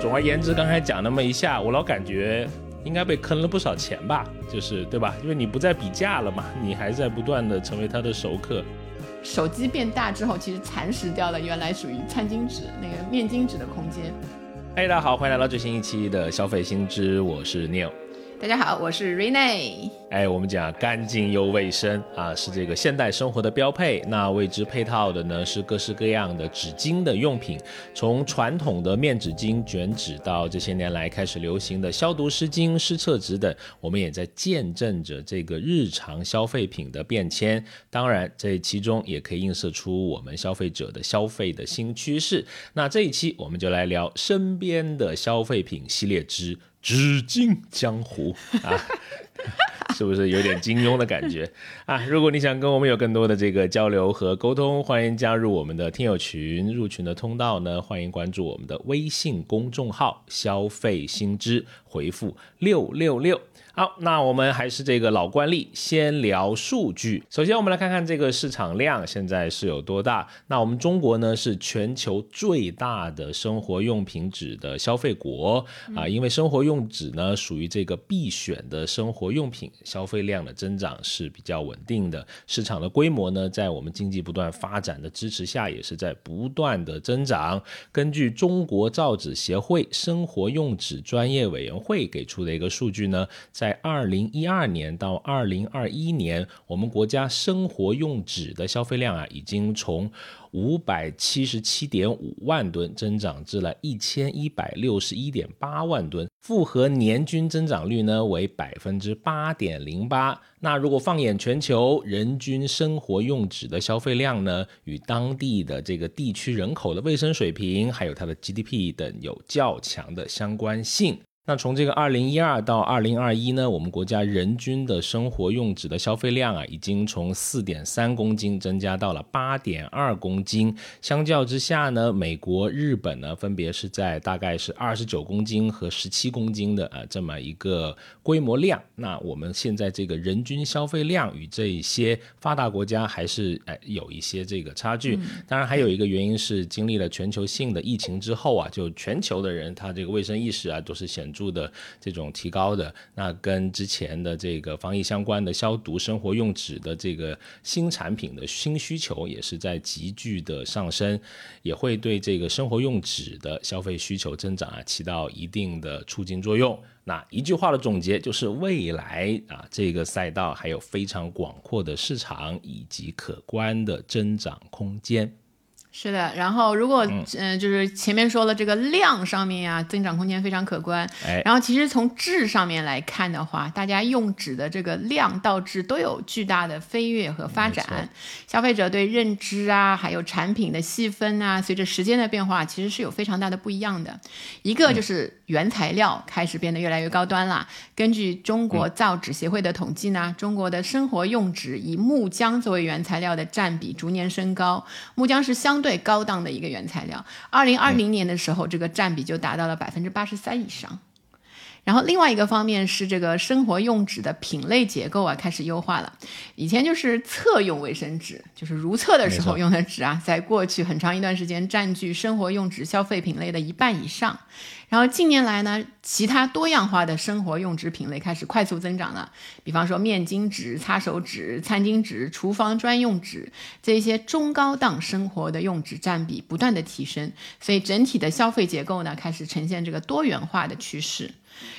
总而言之，刚才讲那么一下，我老感觉应该被坑了不少钱吧，就是对吧？因为你不再比价了嘛，你还在不断的成为他的熟客。手机变大之后，其实蚕食掉了原来属于餐巾纸那个面巾纸的空间。嗨，大家好，欢迎来到最新一期的消费新知，我是 Neil。大家好，我是 Rene。哎，我们讲干净又卫生啊，是这个现代生活的标配。那为之配套的呢，是各式各样的纸巾的用品，从传统的面纸巾、卷纸，到这些年来开始流行的消毒湿巾、湿厕纸等，我们也在见证着这个日常消费品的变迁。当然，这其中也可以映射出我们消费者的消费的新趋势。那这一期我们就来聊身边的消费品系列之。纸巾江湖啊，是不是有点金庸的感觉啊？如果你想跟我们有更多的这个交流和沟通，欢迎加入我们的听友群。入群的通道呢，欢迎关注我们的微信公众号“消费新知”，回复六六六。好，那我们还是这个老惯例，先聊数据。首先，我们来看看这个市场量现在是有多大。那我们中国呢，是全球最大的生活用品纸的消费国啊，因为生活用纸呢属于这个必选的生活用品，消费量的增长是比较稳定的。市场的规模呢，在我们经济不断发展的支持下，也是在不断的增长。根据中国造纸协会生活用纸专业委员会给出的一个数据呢，在在二零一二年到二零二一年，我们国家生活用纸的消费量啊，已经从五百七十七点五万吨增长至了一千一百六十一点八万吨，复合年均增长率呢为百分之八点零八。那如果放眼全球，人均生活用纸的消费量呢，与当地的这个地区人口的卫生水平，还有它的 GDP 等有较强的相关性。那从这个二零一二到二零二一呢，我们国家人均的生活用纸的消费量啊，已经从四点三公斤增加到了八点二公斤。相较之下呢，美国、日本呢，分别是在大概是二十九公斤和十七公斤的啊这么一个规模量。那我们现在这个人均消费量与这些发达国家还是哎有一些这个差距。当然，还有一个原因是经历了全球性的疫情之后啊，就全球的人他这个卫生意识啊都是显著。的这种提高的，那跟之前的这个防疫相关的消毒生活用纸的这个新产品的新需求也是在急剧的上升，也会对这个生活用纸的消费需求增长啊起到一定的促进作用。那一句话的总结就是，未来啊这个赛道还有非常广阔的市场以及可观的增长空间。是的，然后如果嗯，就是前面说了这个量上面呀，增长空间非常可观。哎，然后其实从质上面来看的话，大家用纸的这个量到质都有巨大的飞跃和发展。消费者对认知啊，还有产品的细分啊，随着时间的变化，其实是有非常大的不一样的。一个就是原材料开始变得越来越高端了。根据中国造纸协会的统计呢，中国的生活用纸以木浆作为原材料的占比逐年升高。木浆是相对高档的一个原材料，二零二零年的时候，这个占比就达到了百分之八十三以上。然后另外一个方面是这个生活用纸的品类结构啊开始优化了。以前就是厕用卫生纸，就是如厕的时候用的纸啊，在过去很长一段时间占据生活用纸消费品类的一半以上。然后近年来呢，其他多样化的生活用纸品类开始快速增长了。比方说面巾纸、擦手纸、餐巾纸、厨房专用纸这些中高档生活的用纸占比不断的提升，所以整体的消费结构呢开始呈现这个多元化的趋势。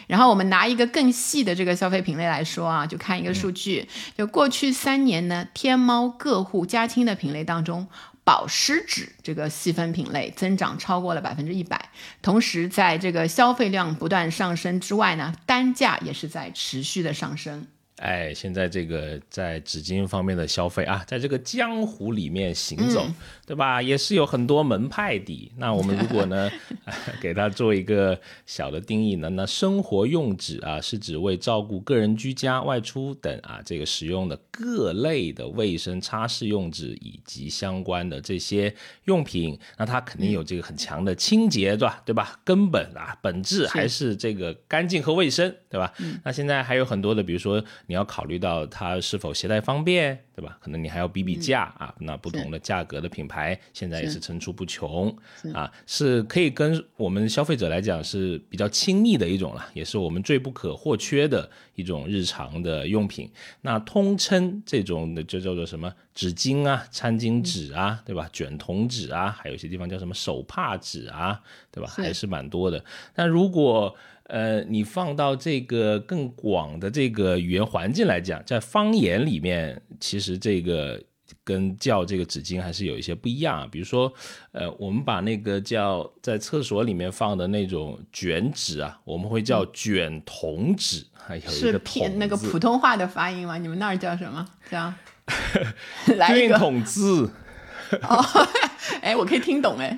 然后我们拿一个更细的这个消费品类来说啊，就看一个数据，就过去三年呢，天猫各户家亲的品类当中。保湿纸这个细分品类增长超过了百分之一百，同时在这个消费量不断上升之外呢，单价也是在持续的上升。哎，现在这个在纸巾方面的消费啊，在这个江湖里面行走，对吧？也是有很多门派的。那我们如果呢 给它做一个小的定义呢，那生活用纸啊，是指为照顾个人居家、外出等啊这个使用的各类的卫生擦拭用纸以及相关的这些用品。那它肯定有这个很强的清洁，对吧？对吧？根本啊，本质还是这个干净和卫生，对吧？那现在还有很多的，比如说。你要考虑到它是否携带方便，对吧？可能你还要比比价啊。那不同的价格的品牌牌，现在也是层出不穷啊，是可以跟我们消费者来讲是比较亲密的一种了，也是我们最不可或缺的一种日常的用品。那通称这种的就叫做什么纸巾啊、餐巾纸啊，对吧？卷筒纸啊，还有一些地方叫什么手帕纸啊，对吧？还是蛮多的。但如果呃，你放到这个更广的这个语言环境来讲，在方言里面，其实这个跟叫这个纸巾还是有一些不一样。比如说，呃，我们把那个叫在厕所里面放的那种卷纸啊，我们会叫卷筒纸，还有一个偏那个普通话的发音吗？你们那儿叫什么？叫 卷筒字。哦，哎，我可以听懂哎。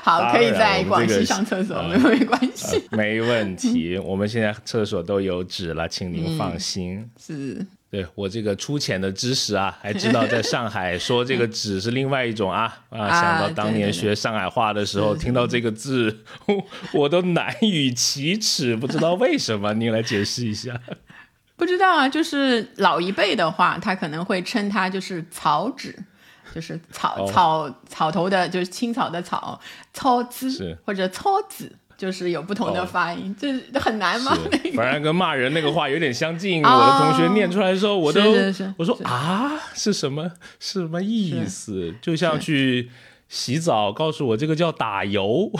好，可以在广西上厕所，没没关系，没问题。我们现在厕所都有纸了，请您放心。是，对我这个粗浅的知识啊，还知道在上海说这个纸是另外一种啊啊！想到当年学上海话的时候，听到这个字，我都难以启齿，不知道为什么，您来解释一下。不知道啊，就是老一辈的话，他可能会称它就是草纸。就是草草草头的，就是青草的草，草纸或者草籽，就是有不同的发音，这很难吗？反正跟骂人那个话有点相近。我的同学念出来的时候，我都我说啊，是什么是什么意思？就像去洗澡，告诉我这个叫打油，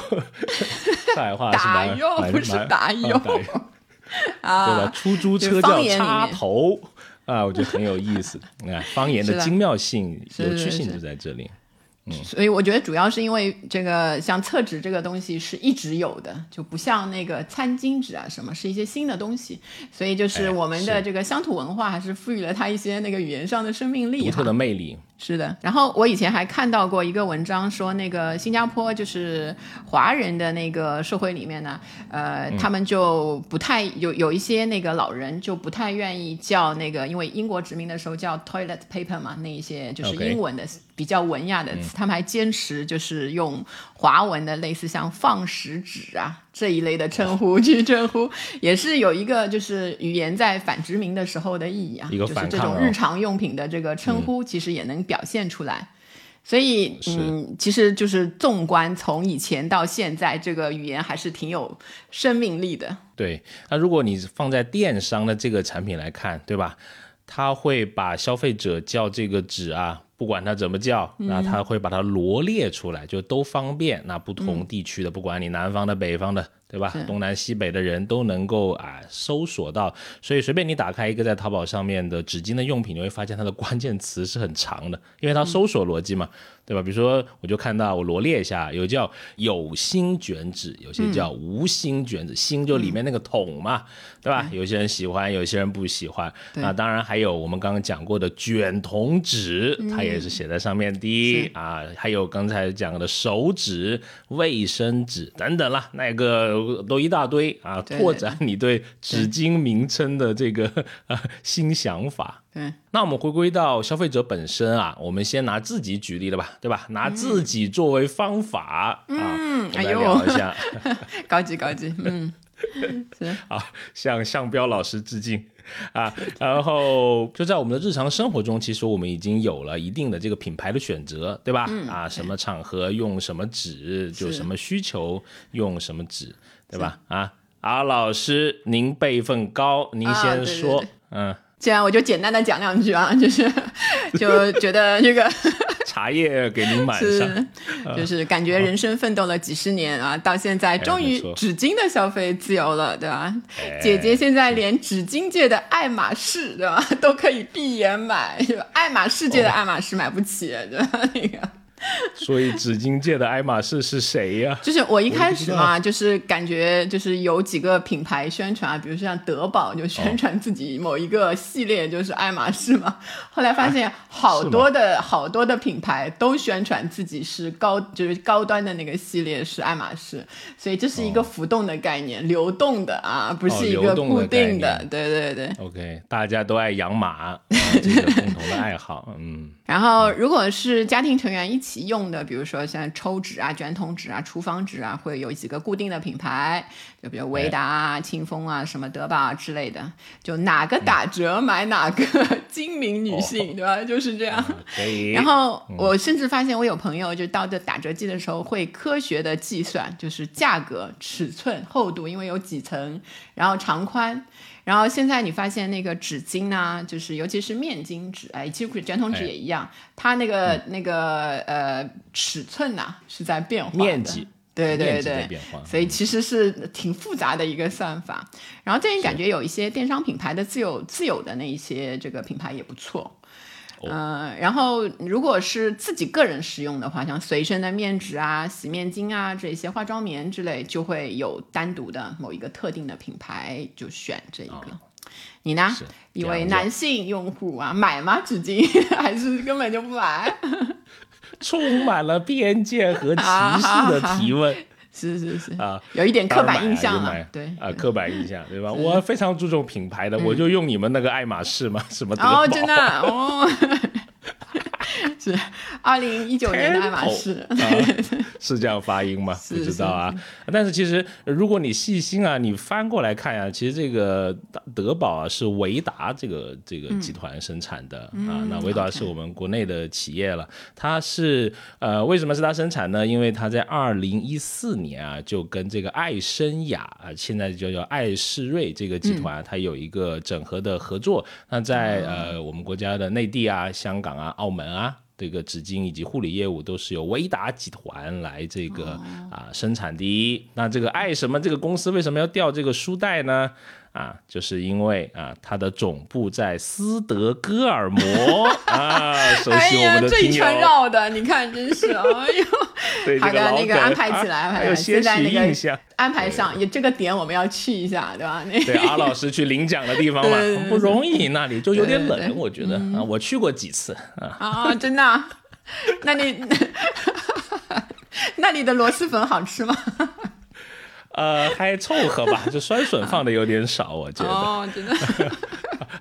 上海话是打油，不是打油 啊，对吧？出租车叫插头。啊，我觉得很有意思。你看，方言的精妙性、有趣性就在这里。嗯，所以我觉得主要是因为这个，像厕纸这个东西是一直有的，就不像那个餐巾纸啊什么，是一些新的东西。所以就是我们的这个乡土文化还是赋予了它一些那个语言上的生命力、独特的魅力。是的，然后我以前还看到过一个文章，说那个新加坡就是华人的那个社会里面呢，呃，他们就不太有有一些那个老人就不太愿意叫那个，因为英国殖民的时候叫 toilet paper 嘛，那一些就是英文的比较文雅的词，他们还坚持就是用华文的类似像放食指啊。这一类的称呼去称呼，也是有一个就是语言在反殖民的时候的意义啊，就是这种日常用品的这个称呼，其实也能表现出来。所以，嗯，其实就是纵观从以前到现在，这个语言还是挺有生命力的。对，那如果你放在电商的这个产品来看，对吧？他会把消费者叫这个纸啊。不管它怎么叫，那它会把它罗列出来，就都方便。那不同地区的，不管你南方的、北方的。对吧？东南西北的人都能够啊搜索到，所以随便你打开一个在淘宝上面的纸巾的用品，你会发现它的关键词是很长的，因为它搜索逻辑嘛，对吧？比如说，我就看到我罗列一下，有叫有芯卷纸，有些叫无芯卷纸，芯就里面那个桶嘛，对吧？有些人喜欢，有些人不喜欢。那当然还有我们刚刚讲过的卷筒纸，它也是写在上面的啊。还有刚才讲的手纸、卫生纸等等啦，那个。都一大堆啊！拓展你对纸巾名称的这个呃新想法。对，那我们回归到消费者本身啊，我们先拿自己举例了吧，对吧？拿自己作为方法啊，来聊一下。高级高级，嗯，好，向向彪老师致敬。啊，然后就在我们的日常生活中，其实我们已经有了一定的这个品牌的选择，对吧？啊，什么场合用什么纸，就什么需求用什么纸，对吧？啊，阿老师，您辈分高，您先说，嗯。这样我就简单的讲两句啊，就是就觉得这个茶叶给您买上，就是感觉人生奋斗了几十年啊，到现在终于纸巾的消费自由了，对吧？姐姐现在连纸巾界的爱马仕，对吧，都可以闭眼买，爱马仕界的爱马仕买不起，对吧？那个。所以纸巾界的爱马仕是谁呀？就是我一开始嘛，就是感觉就是有几个品牌宣传，比如说像德宝就宣传自己某一个系列就是爱马仕嘛。后来发现好多的好多的品牌都宣传自己是高就是高端的那个系列是爱马仕，所以这是一个浮动的概念，流动的啊，不是一个固定的。对对对。OK，大家都爱养马，这个共同的爱好。嗯。然后如果是家庭成员一起。用的，比如说像抽纸啊、卷筒纸啊、厨房纸啊，会有几个固定的品牌，就比如维达啊、清风啊、什么德宝啊之类的，就哪个打折买哪个，精明女性，对吧？就是这样。可以。然后我甚至发现，我有朋友就到这打折季的时候，会科学的计算，就是价格、尺寸、厚度，因为有几层，然后长宽。然后现在你发现那个纸巾呢，就是尤其是面巾纸，哎，其实卷筒纸也一样，它那个那个呃尺寸呐是在变化，面积，对对对，所以其实是挺复杂的一个算法。然后最近感觉有一些电商品牌的自有自有的那一些这个品牌也不错。嗯，然后如果是自己个人使用的话，像随身的面纸啊、洗面巾啊这些化妆棉之类，就会有单独的某一个特定的品牌，就选这一个。你呢？一位男性用户啊，买吗？纸巾还是根本就不买？充满了偏见和歧视的提问。是是是啊，有一点刻板印象了，对啊，刻板印象对吧？我非常注重品牌的，我就用你们那个爱马仕嘛，什么哦，真的哦。是二零一九年的爱马仕，是这样发音吗？不知道啊。但是其实如果你细心啊，你翻过来看呀，其实这个德宝啊是维达这个这个集团生产的啊。那维达是我们国内的企业了，它是呃为什么是它生产呢？因为它在二零一四年啊就跟这个爱森雅啊，现在就叫爱仕瑞这个集团，它有一个整合的合作。那在呃我们国家的内地啊、香港啊、澳门啊。这个纸巾以及护理业务都是由维达集团来这个啊生产的。那这个爱什么这个公司为什么要调这个书袋呢？啊，就是因为啊，它的总部在斯德哥尔摩啊，熟悉我们的这一圈绕的，你看真是，哎呦，好的，那个安排起来，还有些许印象，安排上也这个点我们要去一下，对吧？对，阿老师去领奖的地方嘛，不容易，那里就有点冷，我觉得啊，我去过几次啊，啊，真的？那你那里的螺蛳粉好吃吗？呃，还凑合吧，就酸笋放的有点少，我觉得。哦，真的。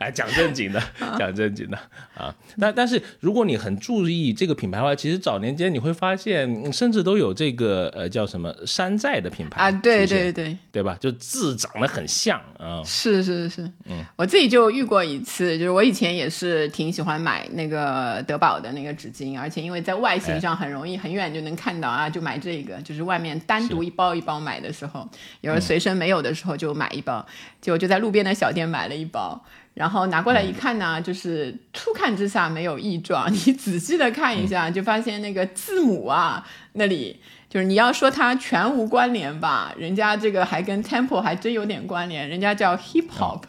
哎，讲正经的，讲正经的啊。但但是，如果你很注意这个品牌的话，其实早年间你会发现，甚至都有这个呃叫什么山寨的品牌啊，对对对，对吧？就字长得很像啊。是是是，嗯，我自己就遇过一次，就是我以前也是挺喜欢买那个德宝的那个纸巾，而且因为在外形上很容易很远就能看到啊，就买这个，就是外面单独一包一包买的时候，有人随身没有的时候就买一包，结果就在路边的小店买了一包。然后拿过来一看呢，就是初看之下没有异状，你仔细的看一下，就发现那个字母啊，那里就是你要说它全无关联吧，人家这个还跟 Temple 还真有点关联，人家叫 Hip Hop，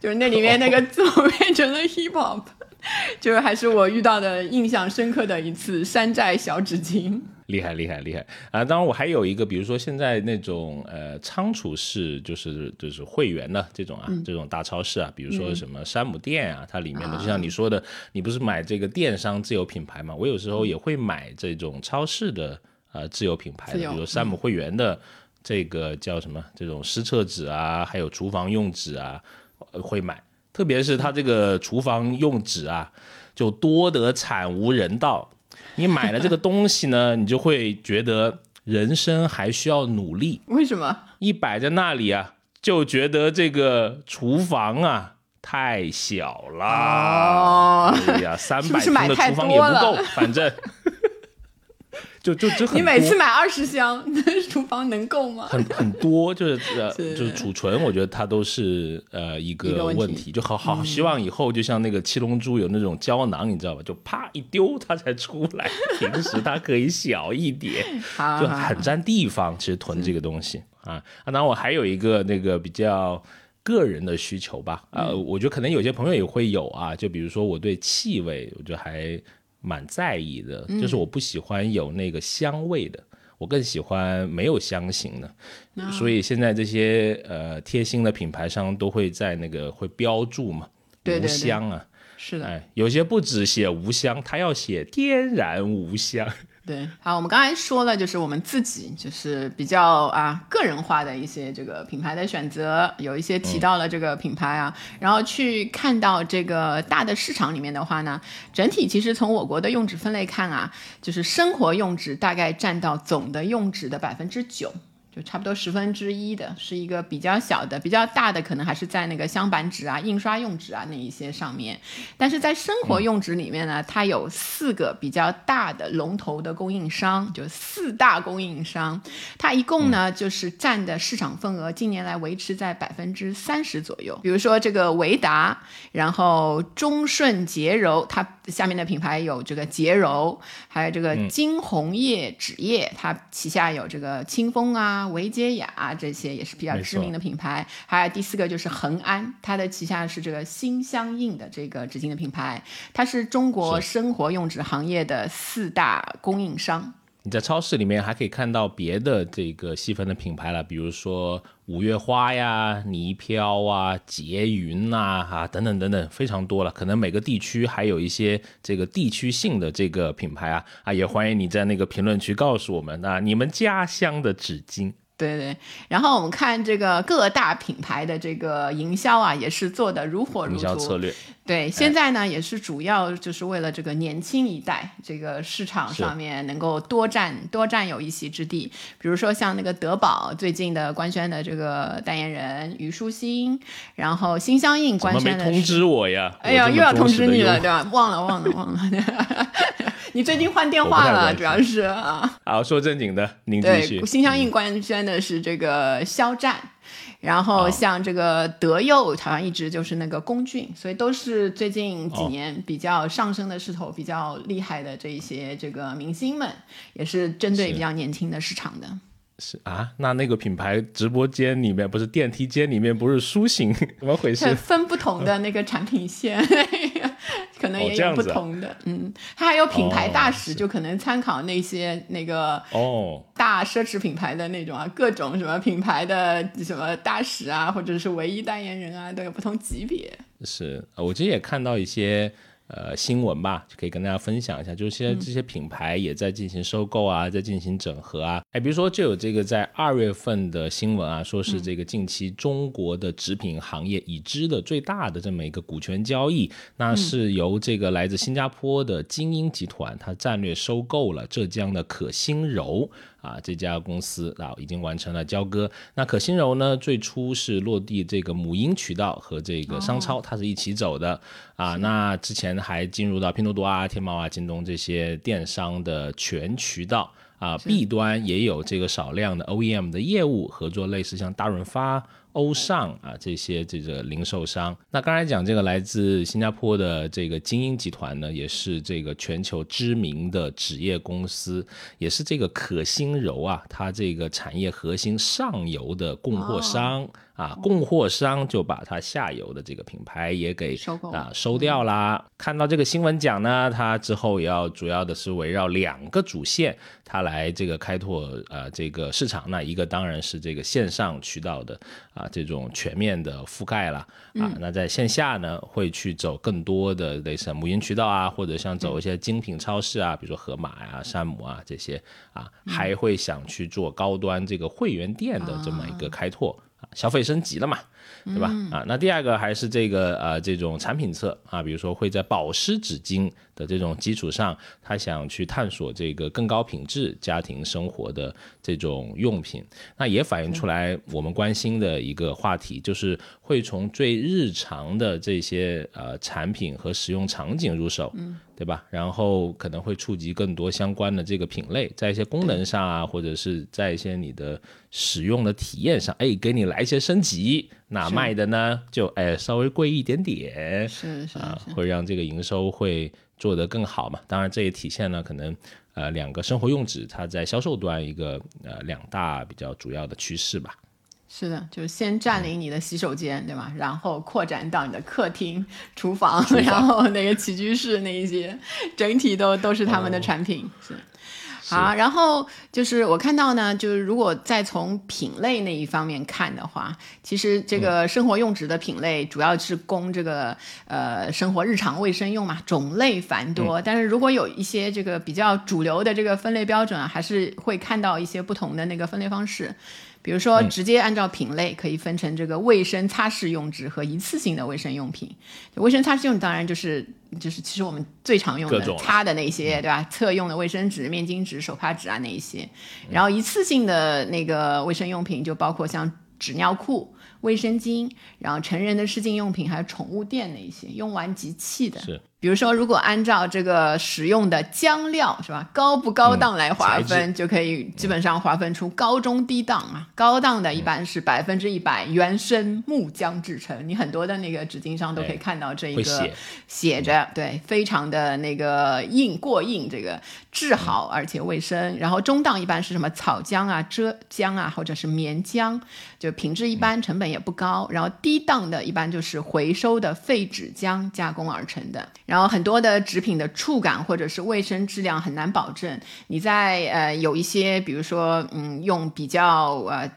就是那里面那个字母变成了 Hip Hop，就是还是我遇到的印象深刻的一次山寨小纸巾。厉害厉害厉害啊！当然我还有一个，比如说现在那种呃仓储式，就是就是会员的这种啊，这种大超市啊，比如说什么山姆店啊，它里面的就像你说的，你不是买这个电商自有品牌嘛？我有时候也会买这种超市的呃自有品牌的，比如山姆会员的这个叫什么这种湿厕纸啊，还有厨房用纸啊，会买。特别是它这个厨房用纸啊，就多得惨无人道。你买了这个东西呢，你就会觉得人生还需要努力。为什么？一摆在那里啊，就觉得这个厨房啊太小了。哦，哎呀，三百平的厨房也不够，反正。就就就很你每次买二十箱，厨房能够吗？很很多，就是呃，就是储存，我觉得它都是呃一个问题。就好好希望以后就像那个七龙珠有那种胶囊，你知道吧？就啪一丢它才出来。平时它可以小一点，就很占地方。其实囤这个东西啊，当然我还有一个那个比较个人的需求吧。呃，我觉得可能有些朋友也会有啊。就比如说我对气味，我觉得还。蛮在意的，就是我不喜欢有那个香味的，我更喜欢没有香型的。所以现在这些呃贴心的品牌商都会在那个会标注嘛，无香啊，是的，哎，有些不止写无香，他要写天然无香。对，好，我们刚才说了，就是我们自己就是比较啊个人化的一些这个品牌的选择，有一些提到了这个品牌啊，然后去看到这个大的市场里面的话呢，整体其实从我国的用纸分类看啊，就是生活用纸大概占到总的用纸的百分之九。就差不多十分之一的，是一个比较小的，比较大的可能还是在那个镶板纸啊、印刷用纸啊那一些上面。但是在生活用纸里面呢，它有四个比较大的龙头的供应商，就四大供应商，它一共呢就是占的市场份额，近年来维持在百分之三十左右。比如说这个维达，然后中顺洁柔，它下面的品牌有这个洁柔，还有这个金红叶纸业，它旗下有这个清风啊。维洁雅这些也是比较知名的品牌，还有第四个就是恒安，它的旗下是这个心相印的这个纸巾的品牌，它是中国生活用纸行业的四大供应商。你在超市里面还可以看到别的这个细分的品牌了，比如说五月花呀、泥飘啊、洁云呐，哈等等等等，非常多了。可能每个地区还有一些这个地区性的这个品牌啊啊，也欢迎你在那个评论区告诉我们啊，你们家乡的纸巾。对对，然后我们看这个各大品牌的这个营销啊，也是做的如火如荼。营销策略。对，现在呢也是主要就是为了这个年轻一代这个市场上面能够多占多占有一席之地。比如说像那个德宝最近的官宣的这个代言人虞书欣，然后心相印官宣的。通知我呀？哎呀，又要通知你了，对吧？忘了忘了忘了。你最近换电话了，主要是啊。好，说正经的，您继续。心相印官宣的是这个肖战，然后像这个德佑，好像一直就是那个龚俊，所以都是最近几年比较上升的势头比较厉害的这一些这个明星们，也是针对比较年轻的市场的。是啊，那那个品牌直播间里面不是电梯间里面不是苏醒，怎么回事？分不同的那个产品线。可能也有不同的，嗯，它还有品牌大使，就可能参考那些那个哦大奢侈品牌的那种啊，各种什么品牌的什么大使啊，或者是唯一代言人啊，都有不同级别。是，我其实也看到一些。呃，新闻吧，就可以跟大家分享一下，就是现在这些品牌也在进行收购啊，在进行整合啊。哎，比如说就有这个在二月份的新闻啊，说是这个近期中国的纸品行业已知的最大的这么一个股权交易，那是由这个来自新加坡的精英集团，它战略收购了浙江的可心柔。啊，这家公司啊已经完成了交割。那可心柔呢，最初是落地这个母婴渠道和这个商超，它是一起走的啊。那之前还进入到拼多多啊、天猫啊、京东这些电商的全渠道啊。B 端也有这个少量的 OEM 的业务合作，类似像大润发。欧尚啊，这些这个零售商，那刚才讲这个来自新加坡的这个精英集团呢，也是这个全球知名的纸业公司，也是这个可心柔啊，它这个产业核心上游的供货商。啊，供货商就把它下游的这个品牌也给收啊收掉啦。看到这个新闻讲呢，它之后也要主要的是围绕两个主线，它来这个开拓呃这个市场。那一个当然是这个线上渠道的啊这种全面的覆盖了啊。那在线下呢，会去走更多的类似母婴渠道啊，或者像走一些精品超市啊，比如说盒马呀、山姆啊这些啊，还会想去做高端这个会员店的这么一个开拓。消费升级了嘛，对吧？啊，那第二个还是这个呃，这种产品侧啊，比如说会在保湿纸巾的这种基础上，他想去探索这个更高品质家庭生活的这种用品，那也反映出来我们关心的一个话题，就是会从最日常的这些呃产品和使用场景入手。对吧？然后可能会触及更多相关的这个品类，在一些功能上啊，或者是在一些你的使用的体验上，哎，给你来一些升级。那卖的呢，就哎稍微贵一点点，是是啊，会让这个营收会做得更好嘛。当然，这也体现了可能呃两个生活用纸它在销售端一个呃两大比较主要的趋势吧。是的，就是先占领你的洗手间，对吧？然后扩展到你的客厅、厨房，然后那个起居室那一些，整体都都是他们的产品。是，好，然后就是我看到呢，就是如果再从品类那一方面看的话，其实这个生活用纸的品类主要是供这个呃生活日常卫生用嘛，种类繁多。但是如果有一些这个比较主流的这个分类标准啊，还是会看到一些不同的那个分类方式。比如说，直接按照品类可以分成这个卫生擦拭用纸和一次性的卫生用品。卫生擦拭用当然就是就是其实我们最常用的擦的那些，对吧？侧用的卫生纸、面巾纸、手帕纸啊那一些。然后一次性的那个卫生用品就包括像纸尿裤。卫生巾，然后成人的湿巾用品，还有宠物垫那些用完即弃的。是，比如说，如果按照这个使用的浆料是吧，高不高档来划分，就可以基本上划分出高中低档啊。高档的一般是百分之一百原生木浆制成，你很多的那个纸巾上都可以看到这一个写着，对，非常的那个硬过硬，这个质好而且卫生。然后中档一般是什么草浆啊、遮浆啊，或者是棉浆，就品质一般，成本。也不高，然后低档的一般就是回收的废纸浆加工而成的，然后很多的纸品的触感或者是卫生质量很难保证。你在呃有一些，比如说嗯用比较呃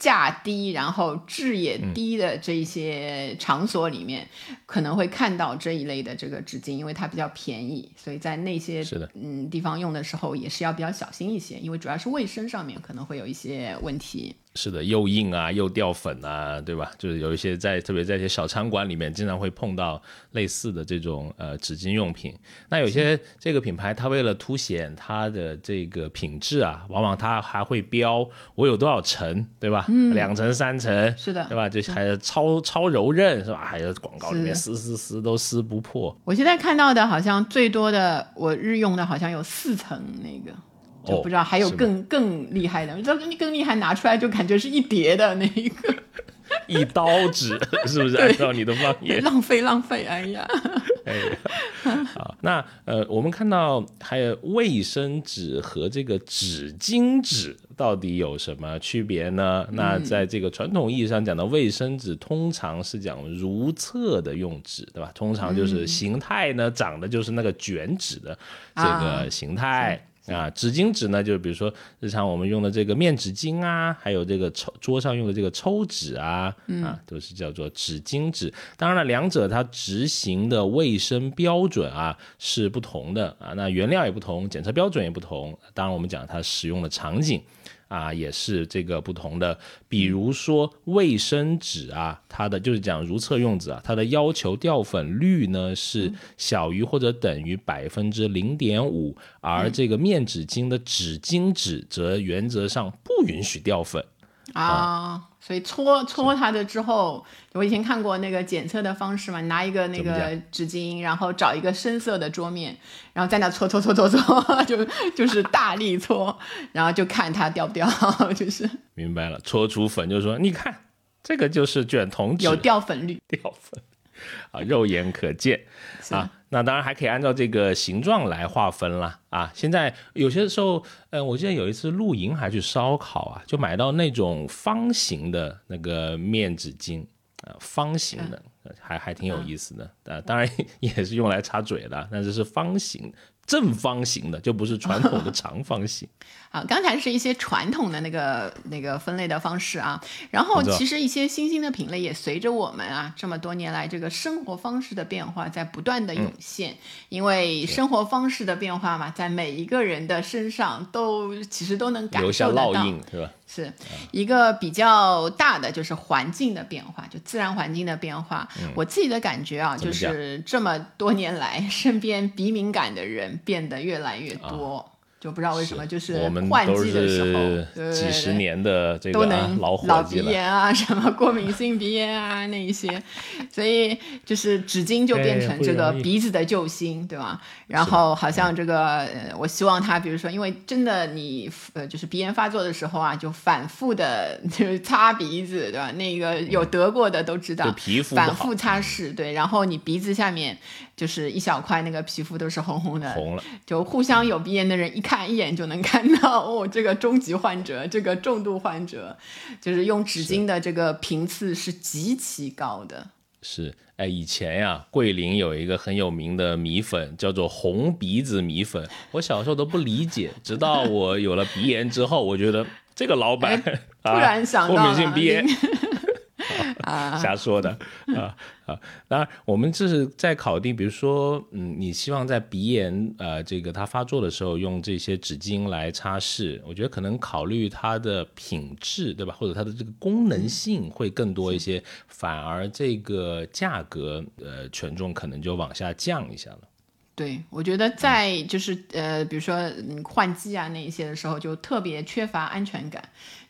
价低，然后质也低的这一些场所里面，可能会看到这一类的这个纸巾，因为它比较便宜，所以在那些是的嗯地方用的时候也是要比较小心一些，因为主要是卫生上面可能会有一些问题。是的，又硬啊，又掉粉啊，对吧？就是有一些在特别在一些小餐馆里面，经常会碰到类似的这种呃纸巾用品。那有些这个品牌，它为了凸显它的这个品质啊，往往它还会标我有多少层，对吧？嗯，两层、三层，是的，对吧？就还超超柔韧，是吧？还有广告里面撕撕撕都撕不破。我现在看到的好像最多的，我日用的好像有四层那个。就不知道还有更更厉害的，这更厉害，拿出来就感觉是一叠的那一个，一刀纸是不是？按照你的方言，浪费浪费，哎呀，哎呀，好，那呃，我们看到还有卫生纸和这个纸巾纸到底有什么区别呢？那在这个传统意义上讲的卫生纸，通常是讲如厕的用纸，对吧？通常就是形态呢，长的就是那个卷纸的这个形态。啊，纸巾纸呢，就是比如说日常我们用的这个面纸巾啊，还有这个抽桌上用的这个抽纸啊，啊，都是叫做纸巾纸。当然了，两者它执行的卫生标准啊是不同的啊，那原料也不同，检测标准也不同。当然，我们讲它使用的场景。啊，也是这个不同的，比如说卫生纸啊，它的就是讲如厕用纸啊，它的要求掉粉率呢是小于或者等于百分之零点五，而这个面纸巾的纸巾纸则原则上不允许掉粉。啊，所以搓搓它的之后，我以前看过那个检测的方式嘛，拿一个那个纸巾，然后找一个深色的桌面，然后在那搓搓搓搓搓，就就是大力搓，然后就看它掉不掉，就是。明白了，搓出粉就是说，你看这个就是卷筒纸，有掉粉率，掉粉。啊，肉眼可见。啊，那当然还可以按照这个形状来划分了啊。现在有些时候，嗯，我记得有一次露营还去烧烤啊，就买到那种方形的那个面纸巾啊，方形的，还还挺有意思的啊。当然也是用来擦嘴的，但是是方形。正方形的就不是传统的 长方形。啊，刚才是一些传统的那个那个分类的方式啊，然后其实一些新兴的品类也随着我们啊这么多年来这个生活方式的变化在不断的涌现。因为生活方式的变化嘛，在每一个人的身上都其实都能感受得到，是吧？是。一个比较大的就是环境的变化，就自然环境的变化。我自己的感觉啊，就是这么多年来，身边鼻敏感的人变得越来越多。就不知道为什么，就是换季的时候，几十年的这个老老鼻炎啊，什么过敏性鼻炎啊，那一些，所以就是纸巾就变成这个鼻子的救星，对吧？然后好像这个，我希望他，比如说，因为真的你呃，就是鼻炎发作的时候啊，就反复的就是 擦鼻子，对吧？那个有得过的都知道，皮肤反复擦拭，对，然后你鼻子下面就是一小块那个皮肤都是红红的，红了，就互相有鼻炎的人一看。看一眼就能看到哦，这个中级患者，这个重度患者，就是用纸巾的这个频次是极其高的。是，哎，以前呀，桂林有一个很有名的米粉，叫做红鼻子米粉。我小时候都不理解，直到我有了鼻炎之后，我觉得这个老板突然想到过敏性鼻炎。啊，瞎说的啊啊！当然，我们这是在考定，比如说，嗯，你希望在鼻炎呃这个它发作的时候用这些纸巾来擦拭，我觉得可能考虑它的品质，对吧？或者它的这个功能性会更多一些，反而这个价格呃权重可能就往下降一下了。对，我觉得在就是呃，比如说换季啊那一些的时候，就特别缺乏安全感。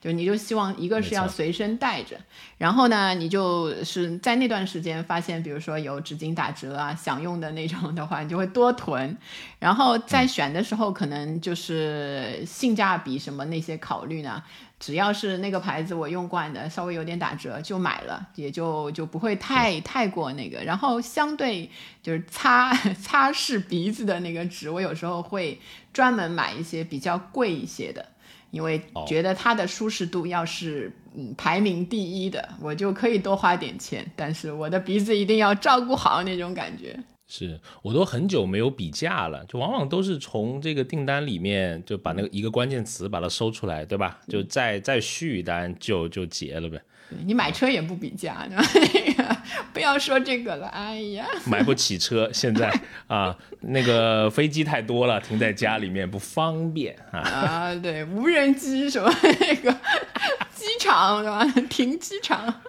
就你就希望一个是要随身带着，然后呢，你就是在那段时间发现，比如说有纸巾打折啊，想用的那种的话，你就会多囤。然后在选的时候，可能就是性价比什么那些考虑呢，只要是那个牌子我用惯的，稍微有点打折就买了，也就就不会太太过那个。然后相对就是擦 擦拭鼻子的那个纸，我有时候会专门买一些比较贵一些的。因为觉得它的舒适度要是嗯排名第一的，我就可以多花点钱，但是我的鼻子一定要照顾好那种感觉。是我都很久没有比价了，就往往都是从这个订单里面就把那个一个关键词把它搜出来，对吧？就再再续一单就就结了呗。你买车也不比价，对吧不要说这个了。哎呀，买不起车，现在 啊，那个飞机太多了，停在家里面不方便啊。啊，对，无人机什么那个 机场对吧？停机场。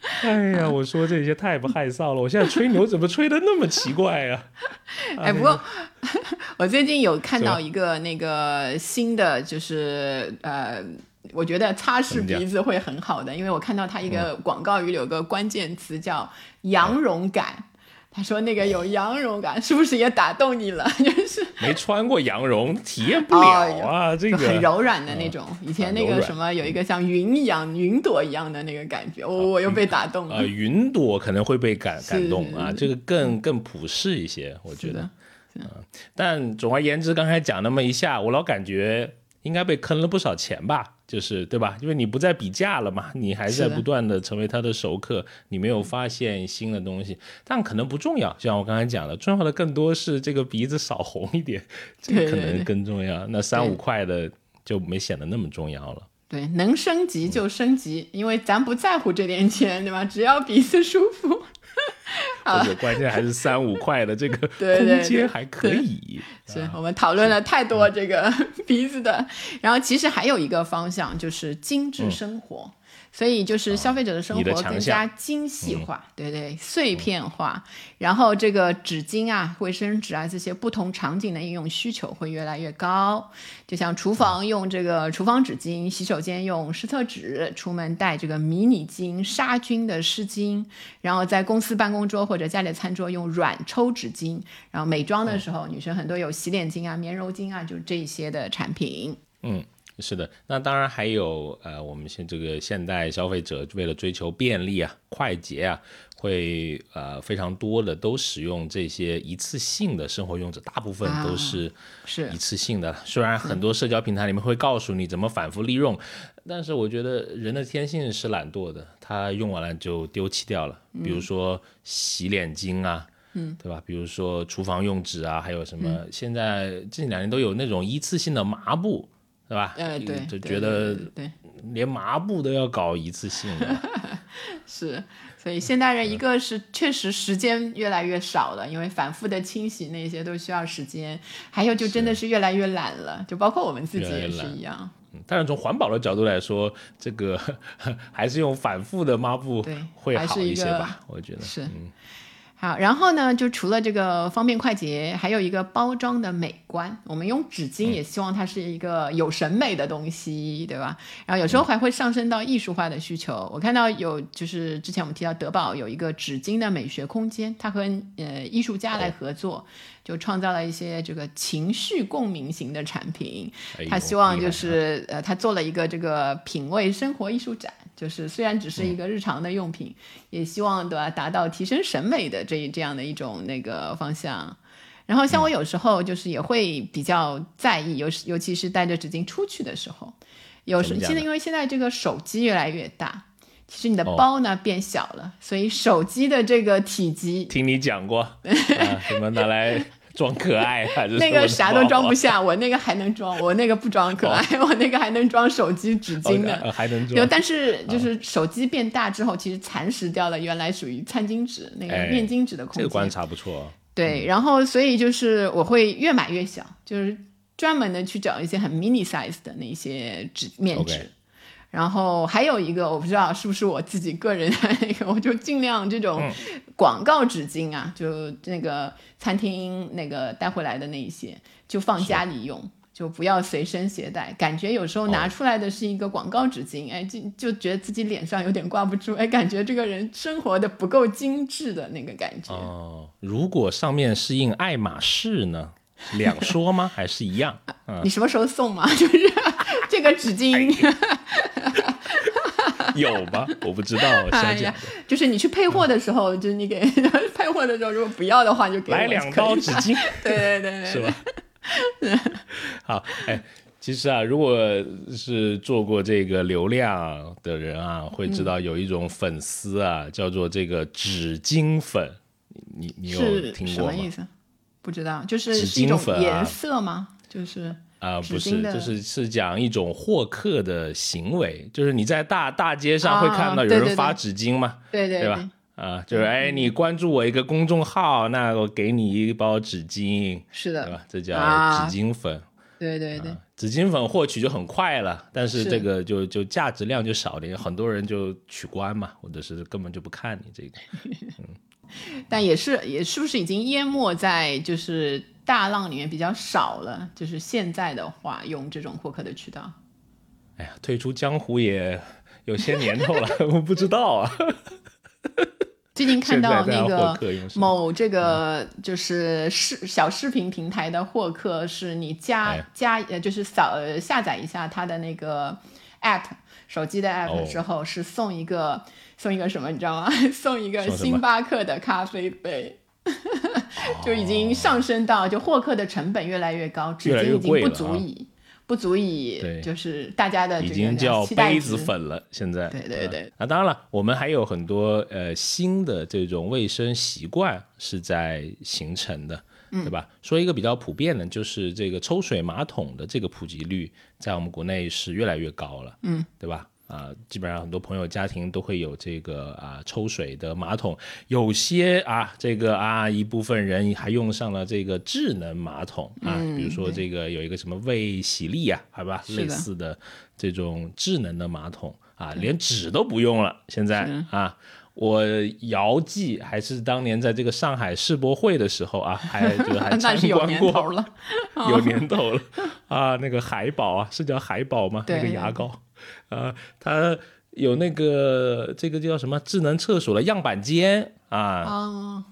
哎呀，我说这些太不害臊了。我现在吹牛怎么吹的那么奇怪 呀？哎，不过我最近有看到一个那个新的，就是呃。我觉得擦拭鼻子会很好的，因为我看到它一个广告语有个关键词叫“羊绒感”，他说那个有羊绒感，是不是也打动你了？就是没穿过羊绒，体验不了啊，这个很柔软的那种。以前那个什么有一个像云一样、云朵一样的那个感觉，我我又被打动了。啊，云朵可能会被感 感动啊，这个更更普世一些，我觉得。嗯，但总而言之，刚才讲那么一下，我老感觉应该被坑了不少钱吧。就是对吧？因为你不再比价了嘛，你还在不断的成为他的熟客，你没有发现新的东西，但可能不重要。就像我刚才讲的，重要的更多是这个鼻子少红一点，这个可能更重要。那三五块的就没显得那么重要了。对，能升级就升级，因为咱不在乎这点钱，对吧？只要鼻子舒服。而且关键还是三五块的这个 空间还可以。是我们讨论了太多这个 鼻子的，然后其实还有一个方向就是精致生活。所以就是消费者的生活更加精细化，对对，碎片化。然后这个纸巾啊、卫生纸啊这些不同场景的应用需求会越来越高。就像厨房用这个厨房纸巾，洗手间用湿厕纸，出门带这个迷你巾杀菌的湿巾，然后在公司办公桌或者家里的餐桌用软抽纸巾。然后美妆的时候，女生很多有洗脸巾啊、棉柔巾啊，就这些的产品。嗯。是的，那当然还有呃，我们现这个现代消费者为了追求便利啊、快捷啊，会呃非常多的都使用这些一次性的生活用纸，大部分都是是一次性的。虽然很多社交平台里面会告诉你怎么反复利用，但是我觉得人的天性是懒惰的，他用完了就丢弃掉了。比如说洗脸巾啊，嗯，对吧？比如说厨房用纸啊，还有什么？现在近两年都有那种一次性的抹布。是吧？呃，对，就觉得对，连抹布都要搞一次性的，是，所以现代人一个是确实时间越来越少了，因为反复的清洗那些都需要时间，还有就真的是越来越懒了，就包括我们自己也是一样。嗯，但是从环保的角度来说，这个 还是用反复的抹布会好一些吧？我觉得是。好，然后呢，就除了这个方便快捷，还有一个包装的美观。我们用纸巾也希望它是一个有审美的东西，对吧？然后有时候还会上升到艺术化的需求。我看到有，就是之前我们提到德宝有一个纸巾的美学空间，它和呃艺术家来合作，就创造了一些这个情绪共鸣型的产品。他希望就是呃，他做了一个这个品味生活艺术展。就是虽然只是一个日常的用品，也希望对吧达到提升审美的这这样的一种那个方向。然后像我有时候就是也会比较在意，尤尤其是带着纸巾出去的时候，有时现在因为现在这个手机越来越大，其实你的哦。包呢、变小了，所以手机的这个体积听你讲过 啊，什么拿来装可爱还是那个啥都装不下，我那个还能装，我那个不装可爱，我那个还能装手机纸巾的。哦还能就装。但是就是手机变大之后，其实蚕食掉了原来属于餐巾纸那个哎面巾纸的空间。这个观察不错，对，然后所以就是我会越买越小，就是专门的去找一些很 mini size 的那些纸面纸。然后还有一个我不知道是不是我自己个人的那个，我就尽量这种广告纸巾啊，就那个餐厅那个带回来的那一些，就放家里用。就不要随身携带，感觉有时候拿出来的是一个广告纸巾，哎，就就觉得自己脸上有点挂不住，哎，感觉这个人生活的不够精致的那个感觉。哦，如果上面是印爱马仕呢？两说吗？还是一样？嗯，你什么时候送嘛？就是这个纸巾，有吗？我不知道，我哎呀想想，，就是你去配货的时候，就是你给 配货的时候，如果不要的话，就给我来两包纸巾。对对对对，是吧？好，哎，其实啊，如果是做过这个流量的人啊，会知道有一种粉丝啊，叫做这个纸巾粉，你你有听过吗什么意？思？不知道，就是纸是一种巾粉啊颜色吗？就是啊、纸不是就是是讲一种获客的行为，就是你在大大街上会啊看到有人发纸巾嘛，对对对吧？啊，就是哎，你关注我一个公众号，那我给你一包纸巾，是的，对吧？这叫啊纸巾粉。对对对，纸巾粉获取就很快了，但是是这个就就价值量就少了，很多人就取关嘛，或者是根本就不看你这个。嗯 但也是也是不是已经淹没在就是大浪里面比较少了？就是现在的话，用这种获客的渠道。哎呀，退出江湖也有些年头了，我不知道啊。最近看到那个某这个就是视小视频平台的获客，是你加哎加呃就是扫呃下载一下它的那个 app 手机的 app 哦之后，是送一个送一个什么你知道吗？送一个星巴克的咖啡杯。就已经上升到就获客的成本越来越高，纸越来越巾已经不足以不足以对就是大家的已经叫杯子粉了，现在。对对对嗯那当然了，我们还有很多呃新的这种卫生习惯是在形成的，嗯对吧？说一个比较普遍的，就是这个抽水马桶的这个普及率，在我们国内是越来越高了，嗯，对吧？啊，基本上很多朋友家庭都会有这个啊抽水的马桶，有些啊这个啊一部分人还用上了这个智能马桶啊，比如说这个有一个什么卫洗力啊，好吧，类似的这种智能的马桶啊，连纸都不用了，现在啊。我遥记还是当年在这个上海世博会的时候啊，还 就还那参是有年观过，头了。有年 头了啊，那个海宝啊，是叫海宝吗？那个牙膏，啊，它有那个这个叫什么智能厕所的样板间啊，啊，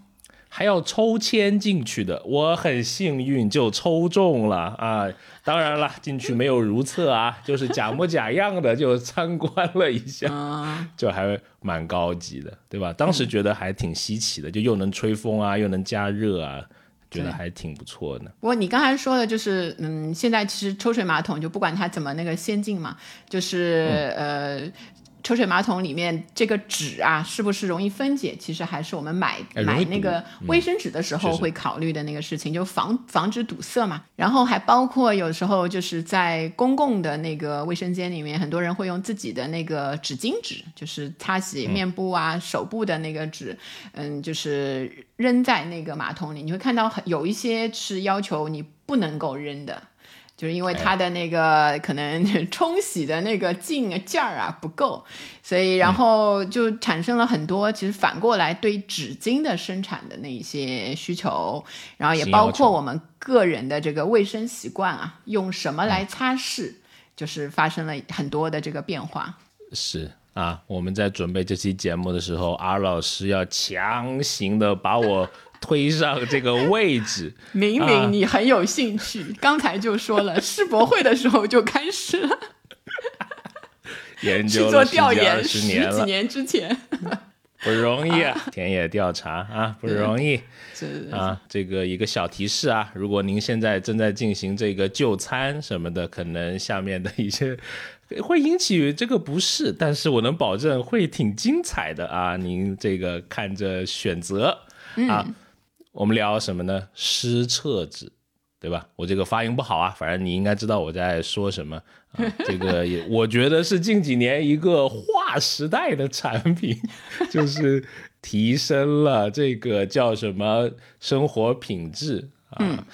还要抽签进去的，我很幸运就抽中了啊！当然了，进去没有如厕啊，就是假模假样的就参观了一下，嗯，就还蛮高级的，对吧？当时觉得还挺稀奇的，就又能吹风啊，又能加热啊，觉得还挺不错的。不过你刚才说的就是，嗯，现在其实抽水马桶就不管它怎么那个先进嘛，就是、嗯呃。抽水马桶里面这个纸啊，是不是容易分解？其实还是我们买买那个卫生纸的时候会考虑的那个事情，就防防止堵塞嘛。然后还包括有时候就是在公共的那个卫生间里面，很多人会用自己的那个纸巾纸，就是擦洗面部啊、手部的那个纸，嗯，就是扔在那个马桶里。你会看到很有一些是要求你不能够扔的。就是因为它的那个 可能冲洗的那个劲儿啊不够，所以然后就产生了很多其实反过来对纸巾的生产的那一些需求，然后也包括我们个人的这个卫生习惯啊，用什么来擦拭，就是发生了很多的这个变化。是啊，我们在准备这期节目的时候阿老师要强行的把我推上这个位置，明啊明你很有兴趣，刚才就说了，世博会的时候就开始了研去做究了十几二调研，十。几年之前。不容易啊，田野调查啊，不容易是啊。这个一个小提示啊，如果您现在正在进行这个就餐什么的，可能下面的一些会引起这个不适，但是我能保证会挺精彩的啊。您这个看着选择啊，我们聊什么呢？湿厕纸。对吧？我这个发音不好啊，反正你应该知道我在说什么啊。这个也，我觉得是近几年一个划时代的产品，就是提升了这个叫什么生活品质啊。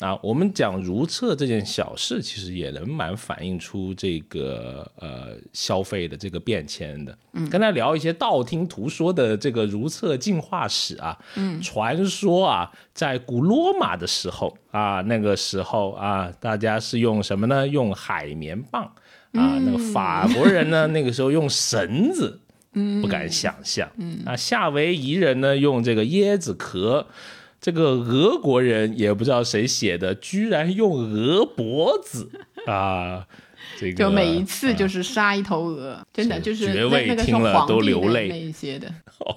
啊，我们讲如厕这件小事，其实也能蛮反映出这个呃消费的这个变迁的。嗯，跟他聊一些道听途说的这个如厕进化史啊。嗯，传说啊，在古罗马的时候啊，那个时候啊，大家是用什么呢？用海绵棒啊。那个法国人呢，那个时候用绳子，不敢想象。嗯，啊，夏威夷人呢，用这个椰子壳。这个俄国人也不知道谁写的，居然用鹅脖子啊！这个就每一次就是杀一头鹅，真的就是爵位听了都流泪那一些的。哦，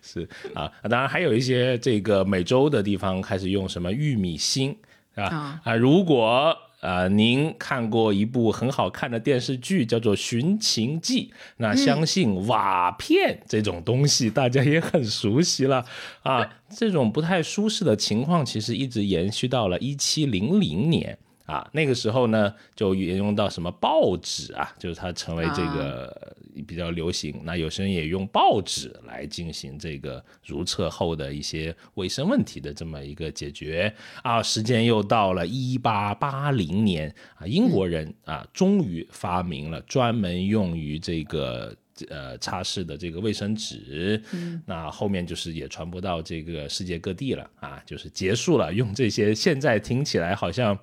是啊，当然还有一些这个美洲的地方开始用什么玉米芯啊啊，如果。啊，您看过一部很好看的电视剧，叫做《寻秦记》。那相信瓦片这种东西，大家也很熟悉了啊。这种不太舒适的情况，其实一直延续到了一七零零年。啊，那个时候呢，就沿用到什么报纸啊，就是它成为这个比较流行。那有些人也用报纸来进行这个如厕后的一些卫生问题的这么一个解决啊。时间又到了一八八零年啊，英国人啊终于发明了专门用于这个呃擦拭的这个卫生纸。嗯，那后面就是也传播到这个世界各地了啊，就是结束了用这些现在听起来好像。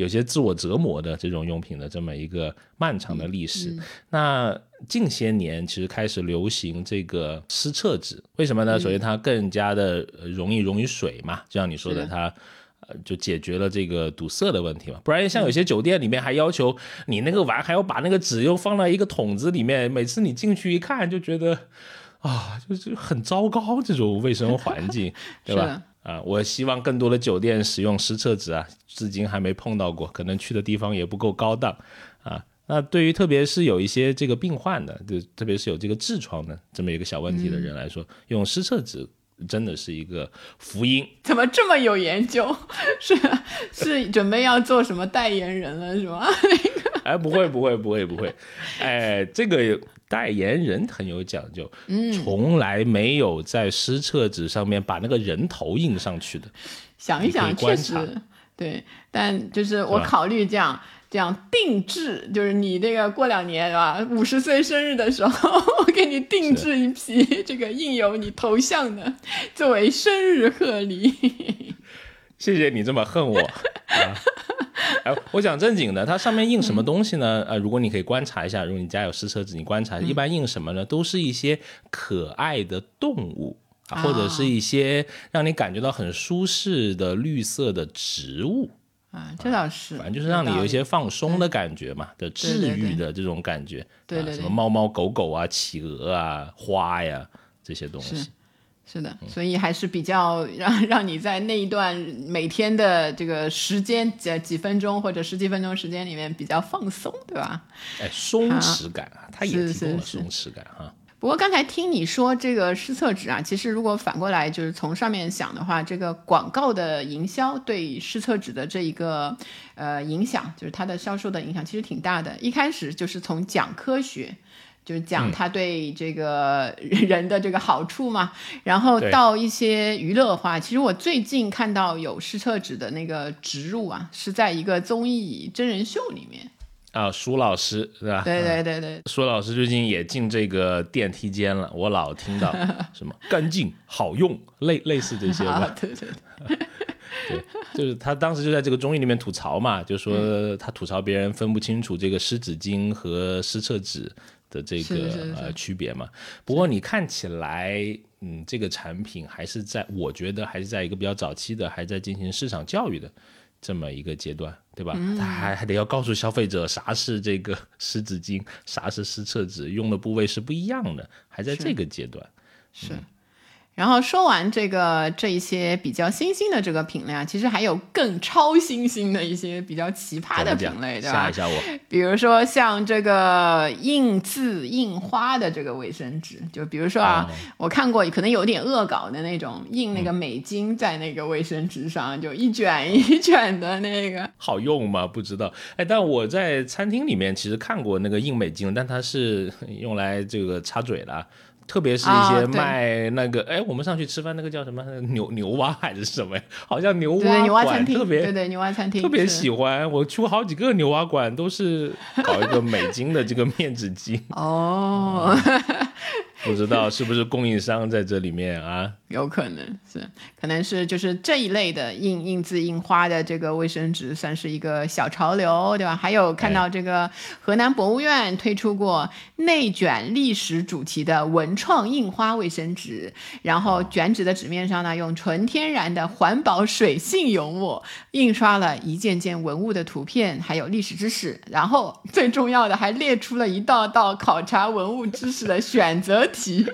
有些自我折磨的这种用品的这么一个漫长的历史，那近些年其实开始流行这个湿厕纸，为什么呢？首先它更加的容易溶于水嘛，就像你说的，它呃就解决了这个堵塞的问题嘛。不然像有些酒店里面还要求你那个碗还要把那个纸又放到一个桶子里面，每次你进去一看就觉得啊，就是很糟糕这种卫生环境，对吧？啊，我希望更多的酒店使用湿厕纸啊，至今还没碰到过，可能去的地方也不够高档啊。那对于特别是有一些这个病患的，就特别是有这个痔疮的这么一个小问题的人来说，用湿厕纸真的是一个福音。怎么这么有研究？是是准备要做什么代言人了是吗？那个哎，不会不会不会不会，哎，这个。代言人很有讲究，嗯，从来没有在湿厕纸上面把那个人头印上去的。想一想，确实对，但就是我考虑这样这样定制，就是你这个过两年是吧？五十岁生日的时候，我给你定制一批这个印有你头像的，作为生日贺礼。谢谢你这么恨我。哎，我讲正经的，它上面印什么东西呢？呃，如果你可以观察一下，如果你家有湿车子，你观察，一般印什么呢？都是一些可爱的动物啊，或者是一些让你感觉到很舒适的绿色的植物啊。这倒是，反正就是让你有一些放松的感觉嘛，的治愈的这种感觉。对对，什么猫猫狗狗啊、企鹅啊、花呀这些东西。是的，所以还是比较让让你在那一段每天的这个时间几几分钟或者十几分钟时间里面比较放松，对吧？哎，松弛感啊，它也提供了松弛感哈。不过刚才听你说这个湿厕纸啊，其实如果反过来就是从上面想的话，这个广告的营销对湿厕纸的这一个呃影响，就是它的销售的影响其实挺大的。一开始就是从讲科学。就是讲他对这个 人的这个好处嘛，然后到一些娱乐化。其实我最近看到有施厕纸的那个植入啊，是在一个综艺真人秀里面啊，舒老师是吧？对对对对，舒老师最近也进这个电梯间了，我老听到 什么干净好用，类类似这些吧？对对对，对，就是他当时就在这个综艺里面吐槽嘛，就说他吐槽别人分不清楚这个湿纸巾和湿厕纸。的这个呃区别嘛，不过你看起来，嗯，这个产品还是在，我觉得还是在一个比较早期的，还在进行市场教育的这么一个阶段，对吧？他还还得要告诉消费者啥是这个 湿纸巾，啥是湿厕纸，用的部位是不一样的，还在这个阶段。是。然后说完这个这一些比较新兴的这个品类啊，其实还有更超新兴的一些比较奇葩的品类，对吧？吓一下我。比如说像这个印字印花的这个卫生纸，就比如说啊，我看过可能有点恶搞的那种，印那个美金在那个卫生纸上，就一卷一卷的那个，好用吗？不知道。哎，但我在餐厅里面其实看过那个印美金，但它是用来这个擦嘴的。特别是一些卖那个，哎，我们上去吃饭那个叫什么 牛牛蛙还是什么呀？好像牛蛙馆特别对对牛蛙餐厅特别喜欢。我去过好几个牛蛙馆，都是搞一个美金的这个面纸机。哦。不知道是不是供应商在这里面啊？有可能是，可能是就是这一类的印印字印花的这个卫生纸算是一个小潮流，对吧？还有看到这个河南博物院推出过内卷历史主题的文创印花卫生纸，然后卷纸的纸面上呢，用纯天然的环保水性油墨印刷了一件件文物的图片，还有历史知识，然后最重要的还列出了一道道考察文物知识的选择。题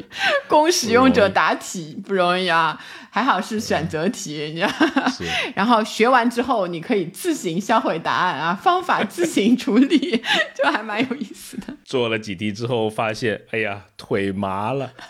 供使用者答题不容易啊，还好是选择题，你知道。然后学完之后，你可以自行销毁答案啊，方法自行处理，就还蛮有意思的。做了几题之后，发现哎呀，腿麻了。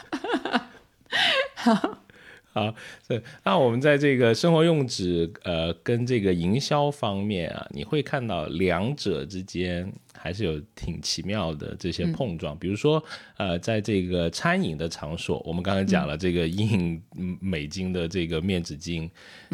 好，对，那我们在这个生活用纸呃跟这个营销方面啊，你会看到两者之间。还是有挺奇妙的这些碰撞，比如说，呃，在这个餐饮的场所，我们刚才讲了这个印美金的这个面纸巾，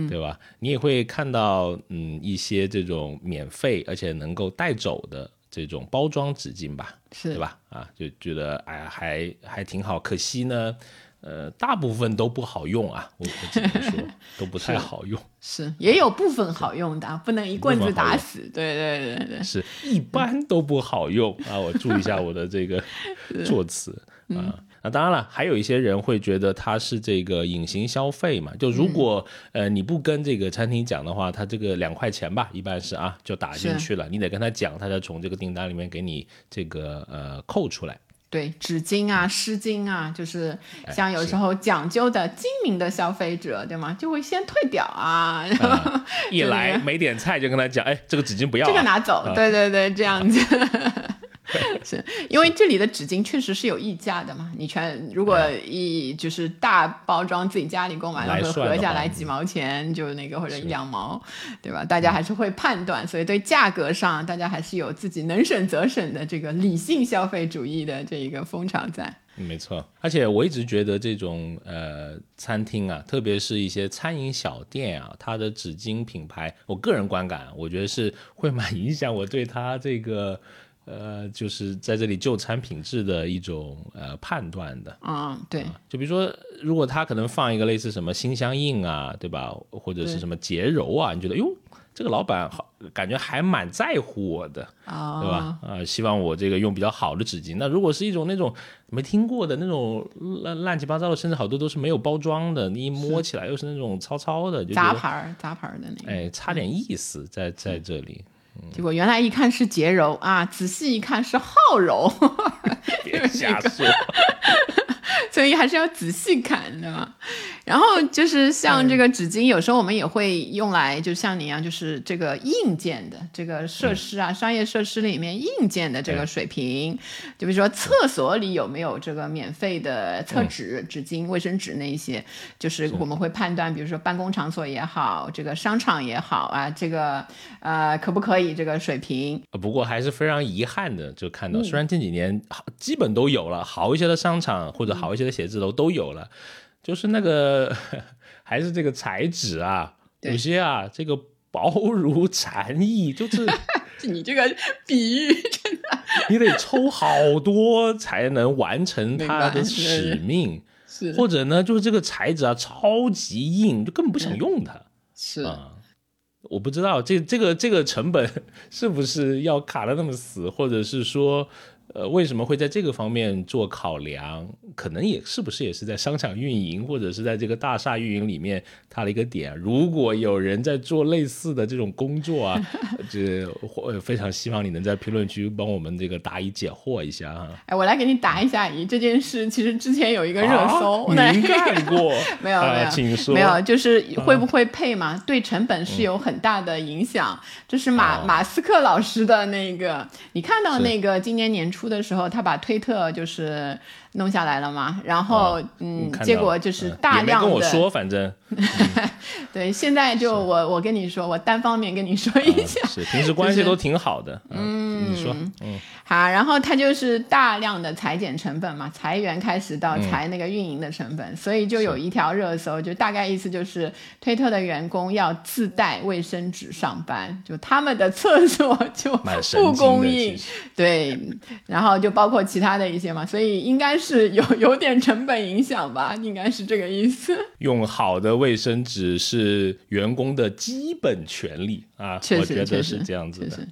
对吧？你也会看到，嗯，一些这种免费而且能够带走的这种包装纸巾吧，是对吧？啊，就觉得哎呀，还还挺好，可惜呢。呃，大部分都不好用啊，我我只能说 都不太好用。是，也有部分好用的，不能一棍子打死。对对对对，是一般都不好用啊。我注意一下我的这个 措辞啊。那当然了，还有一些人会觉得它是这个隐形消费嘛。就如果呃你不跟这个餐厅讲的话，他这个两块钱吧，一般是啊就打进去了。你得跟他讲，他才从这个订单里面给你这个呃扣出来。对纸巾啊、湿巾啊，就是像有时候讲究的精明的消费者，对吗？就会先退掉啊，一来没点菜就跟他讲，哎，这个纸巾不要，这个拿走，对对对，这样子。是因为这里的纸巾确实是有溢价的嘛？你全如果一就是大包装自己家里购买，然后合下来几毛钱就那个或者一两毛，对吧？大家还是会判断，所以对价格上大家还是有自己能省则省的这个理性消费主义的这一个风潮在。没错，而且我一直觉得这种呃餐厅啊，特别是一些餐饮小店啊，它的纸巾品牌，我个人观感，我觉得是会蛮影响我对它这个。呃，就是在这里就餐品质的一种呃判断的啊，对，就比如说，如果他可能放一个类似什么心相印啊，对吧，或者是什么洁柔啊，你觉得哟，这个老板好，感觉还蛮在乎我的，对吧？啊，希望我这个用比较好的纸巾。那如果是一种那种没听过的那种乱乱七八糟的，甚至好多都是没有包装的，你一摸起来又是那种糙糙的，就杂牌儿杂牌儿的那个，哎，差点意思在在这里。结果原来一看是洁柔啊，仔细一看是浩柔，别瞎说。所以还是要仔细看，对吧？然后就是像这个纸巾，有时候我们也会用来，就像你一样，就是这个硬件的这个设施啊，商业设施里面硬件的这个水平。就比如说厕所里有没有这个免费的厕纸、纸巾、卫生纸那一些，就是我们会判断，比如说办公场所也好，这个商场也好啊，这个呃可不可以这个水平？不过还是非常遗憾的，就看到虽然近几年基本都有了，好一些的商场或者好一些的写字楼都有了。就是那个，还是这个材质啊，有些啊，这个薄如蝉翼，就是 你这个比喻真的，你得抽好多才能完成它的使命，是或者呢，就是这个材质啊超级硬，就根本不想用它，是啊，我不知道这这个这个成本是不是要卡的那么死，或者是说。呃，为什么会在这个方面做考量？可能也是不是也是在商场运营或者是在这个大厦运营里面它的一个点。如果有人在做类似的这种工作啊，这我非常希望你能在评论区帮我们这个答疑解惑一下啊。哎，我来给你答一下疑。这件事其实之前有一个热搜，您干过？没有没有，请说。没有，就是会不会配嘛？对成本是有很大的影响。这是马马斯克老师的那个，你看到那个今年年初出的时候，他把推特就是弄下来了嘛？然后嗯，结果就是大量的。跟我说，反正。对，现在就我我跟你说，我单方面跟你说一下，是平时关系都挺好的。嗯，你说，嗯。好，然后他就是大量的裁减成本嘛，裁员开始到裁那个运营的成本，所以就有一条热搜，就大概意思就是推特的员工要自带卫生纸上班，就他们的厕所就不供应，对，然后就包括其他的一些嘛，所以应该是有 有点成本影响吧，应该是这个意思。用好的卫生纸是员工的基本权利啊，我觉得是这样子的。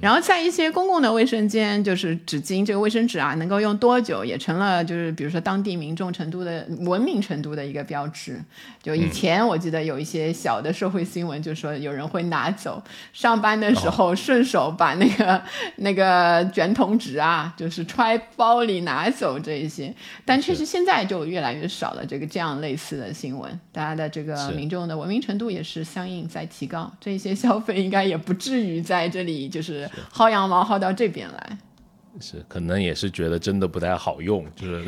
然后在一些公共的卫生间，就是纸巾这个卫生纸啊，能够用多久，也成了就是比如说当地民众程度的文明程度的一个标志。就以前我记得有一些小的社会新闻，就说有人会拿走上班的时候 顺手把那个 那个卷筒纸啊，就是揣包里拿走这一些。但确实现在就越来越少了这个这样类似的新闻，大家的这个民众的文明程度也是相应在提高，这些消费应该也不至于在这里就是。是薅羊毛薅到这边来，是可能也是觉得真的不太好用，就是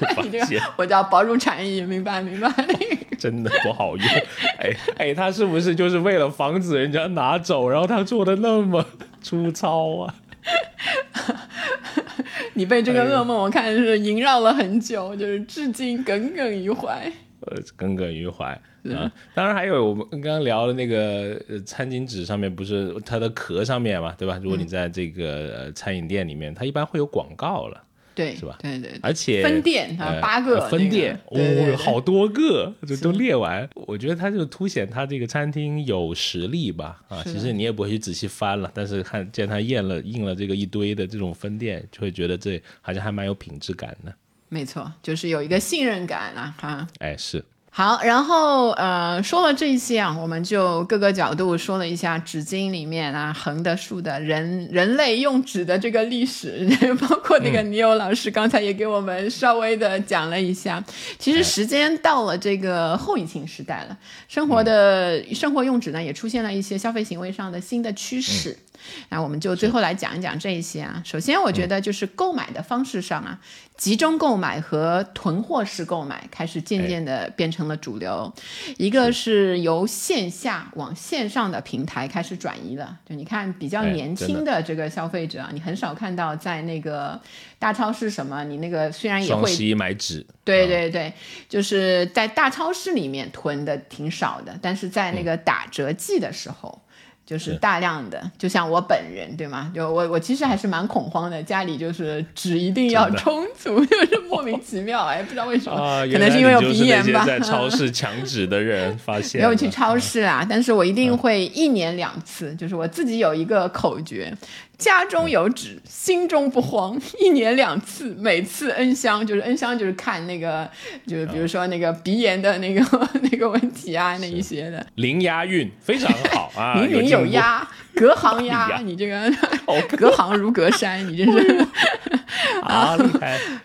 我叫保住产业，明白明白？真的不好用，哎哎，他是不是就是为了防止人家拿走，然后他做的那么粗糙啊？你被这个噩梦我看是萦绕了很久，就是至今耿耿于怀。呃，耿耿于怀。啊，当然还有我们刚刚聊的那个餐巾纸上面不是它的壳上面嘛，对吧？如果你在这个餐饮店里面，它一般会有广告了，对，是吧？对对。而且分店啊，八个分店，哦，好多个，就都列完。我觉得它就凸显它这个餐厅有实力吧。啊，其实你也不会去仔细翻了，但是看见它印了印了这个一堆的这种分店，就会觉得这好像还蛮有品质感的。没错，就是有一个信任感啊，哈。哎，是。好，然后呃，说了这些啊，我们就各个角度说了一下纸巾里面啊，横的、竖的，人人类用纸的这个历史，包括那个尼欧老师刚才也给我们稍微的讲了一下。其实时间到了这个后疫情时代了，生活的生活用纸呢，也出现了一些消费行为上的新的趋势。那我们就最后来讲一讲这一些啊。首先，我觉得就是购买的方式上啊，集中购买和囤货式购买开始渐渐的变成了主流。一个是由线下往线上的平台开始转移了。就你看，比较年轻的这个消费者啊，你很少看到在那个大超市什么，你那个虽然也会双十一买纸，对对对，就是在大超市里面囤的挺少的，但是在那个打折季的时候。就是大量的，就像我本人，对吗？就我，我其实还是蛮恐慌的，家里就是纸一定要充足，就是莫名其妙，哎，不知道为什么，可能是因为有鼻炎吧。在超市抢纸的人 发现没有去超市啊，但是我一定会一年两次，就是我自己有一个口诀。家中有纸，心中不慌。一年两次，每次恩香就是恩香，就是看那个，就是比如说那个鼻炎的那个 那个问题啊，那一些的。零押韵非常好啊，明明有押。隔行押，你这个 隔行如隔山，你这是啊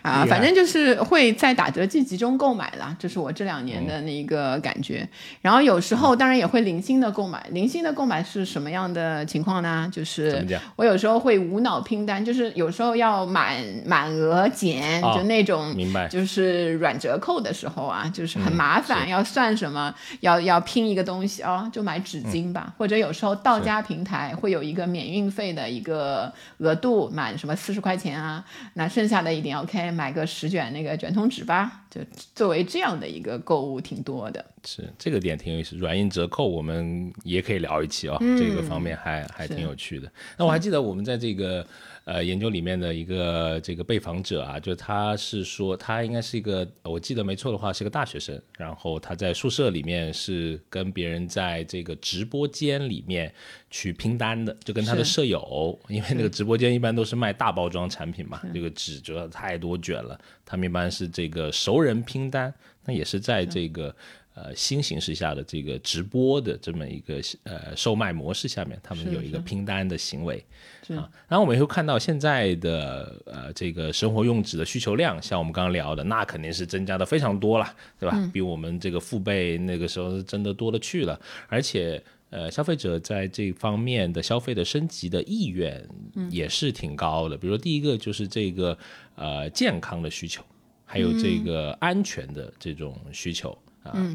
啊，反正就是会在打折季集中购买了，这是我这两年的那个感觉。然后有时候当然也会零星的购买，零星的购买是什么样的情况呢？就是我有时候会无脑拼单，就是有时候要满满额减，就那种明白，就是软折扣的时候啊，就是很麻烦，要算什么，要要拼一个东西哦，就买纸巾吧，或者有时候到家平台。会有一个免运费的一个额度，满什么四十块钱啊？那剩下的一点 OK，买个十卷那个卷筒纸吧。就作为这样的一个购物，挺多的。是这个点挺有意思，软硬折扣我们也可以聊一期哦，这个方面还还挺有趣的。那我还记得我们在这个。呃研究里面的一个这个被访者啊，就他是说他应该是一个，我记得没错的话是个大学生，然后他在宿舍里面是跟别人在这个直播间里面去拼单的，就跟他的舍友，因为那个直播间一般都是卖大包装产品嘛，这个纸主要太多卷了，他们一般是这个熟人拼单，那也是在这个。呃，新形势下的这个直播的这么一个呃售卖模式下面，他们有一个拼单的行为啊。然后我们也会看到现在的呃这个生活用纸的需求量，像我们刚刚聊的，那肯定是增加的非常多了，对吧？比我们这个父辈那个时候真的多了去了。而且呃，消费者在这方面的消费的升级的意愿也是挺高的。比如说第一个就是这个呃健康的需求，还有这个安全的这种需求。嗯，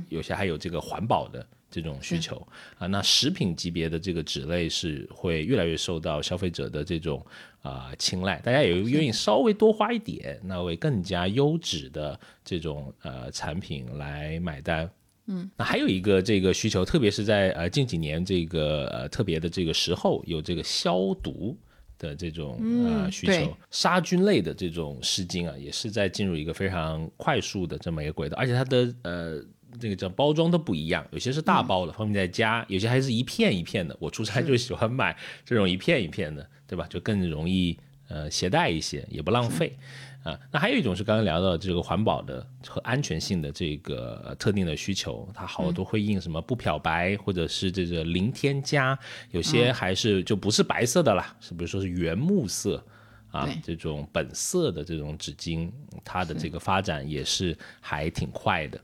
有些还有这个环保的这种需求啊，那食品级别的这个纸类是会越来越受到消费者的这种啊青睐，大家也愿意稍微多花一点，那为更加优质的这种呃产品来买单。嗯，那还有一个这个需求，特别是在呃近几年这个呃特别的这个时候，有这个消毒的这种呃需求，杀菌类的这种湿巾啊，也是在进入一个非常快速的这么一个轨道，而且它的呃。这个叫包装都不一样，有些是大包的，方便在家；有些还是一片一片的。我出差就喜欢买这种一片一片的，对吧？就更容易呃携带一些，也不浪费啊。那还有一种是刚刚聊到这个环保的和安全性的这个特定的需求，它好多会印什么不漂白或者是这个零添加，有些还是就不是白色的啦，是比如说是原木色啊这种本色的这种纸巾，它的这个发展也是还挺快的。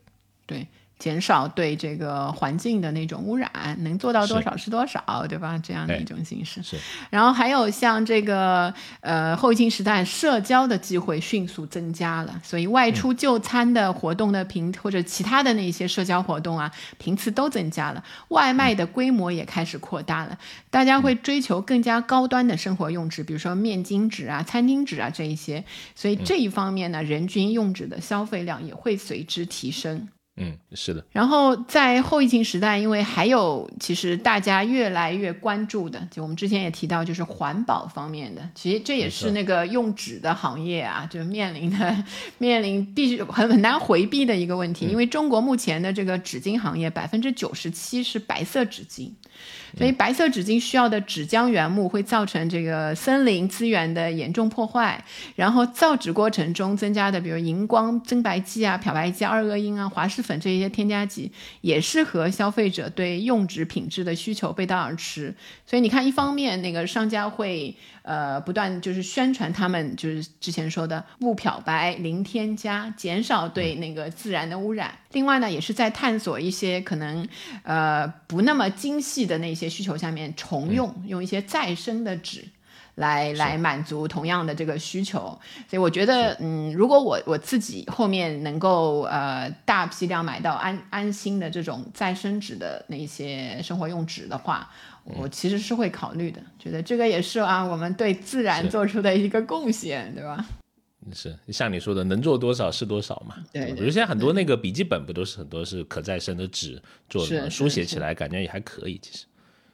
对。减少对这个环境的那种污染，能做到多少是多少，对吧？这样的一种形式。是。然后还有像这个呃后疫情时代，社交的机会迅速增加了，所以外出就餐的活动的频或者其他的那些社交活动啊频次都增加了，外卖的规模也开始扩大了，大家会追求更加高端的生活用纸，比如说面巾纸啊、餐巾纸啊这一些，所以这一方面呢，人均用纸的消费量也会随之提升。嗯，是的。然后在后疫情时代，因为还有其实大家越来越关注的，就我们之前也提到，就是环保方面的，其实这也是那个用纸的行业啊，就面临的面临必须很很难回避的一个问题，因为中国目前的这个纸巾行业百分之九十七是白色纸巾。所以白色纸巾需要的纸浆原木会造成这个森林资源的严重破坏，然后造纸过程中增加的，比如荧光增白剂啊、漂白剂、二恶英啊、滑石粉这些添加剂，也是和消费者对用纸品质的需求背道而驰。所以你看，一方面那个商家会。呃，不断就是宣传他们就是之前说的不漂白、零添加，减少对那个自然的污染。另外呢，也是在探索一些可能呃不那么精细的那些需求下面重用，用一些再生的纸来来满足同样的这个需求。所以我觉得，嗯，如果我我自己后面能够呃大批量买到安安心的这种再生纸的那些生活用纸的话。我其实是会考虑的，觉得这个也是啊，我们对自然做出的一个贡献，对吧？是像你说的，能做多少是多少嘛。对，比如现在很多那个笔记本不都是很多是可再生的纸做？书写起来感觉也还可以，其实。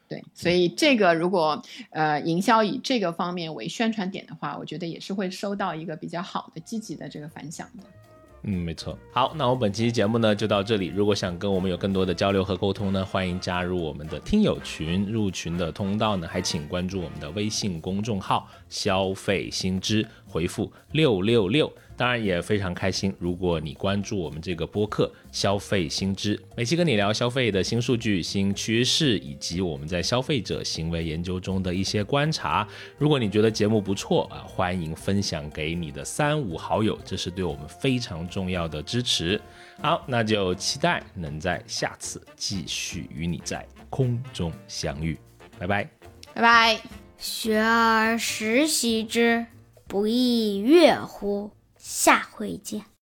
对，所以这个如果呃营销以这个方面为宣传点的话，我觉得也是会收到一个比较好的、积极的这个反响的。嗯，没错。好，那我们本期节目呢就到这里。如果想跟我们有更多的交流和沟通呢，欢迎加入我们的听友群。入群的通道呢，还请关注我们的微信公众号“消费新知”，回复六六六。当然也非常开心，如果你关注我们这个播客《消费新知》，每期跟你聊消费的新数据、新趋势，以及我们在消费者行为研究中的一些观察。如果你觉得节目不错啊，欢迎分享给你的三五好友，这是对我们非常重要的支持。好，那就期待能在下次继续与你在空中相遇。拜拜，拜拜。学而时习之，不亦说乎？下回见。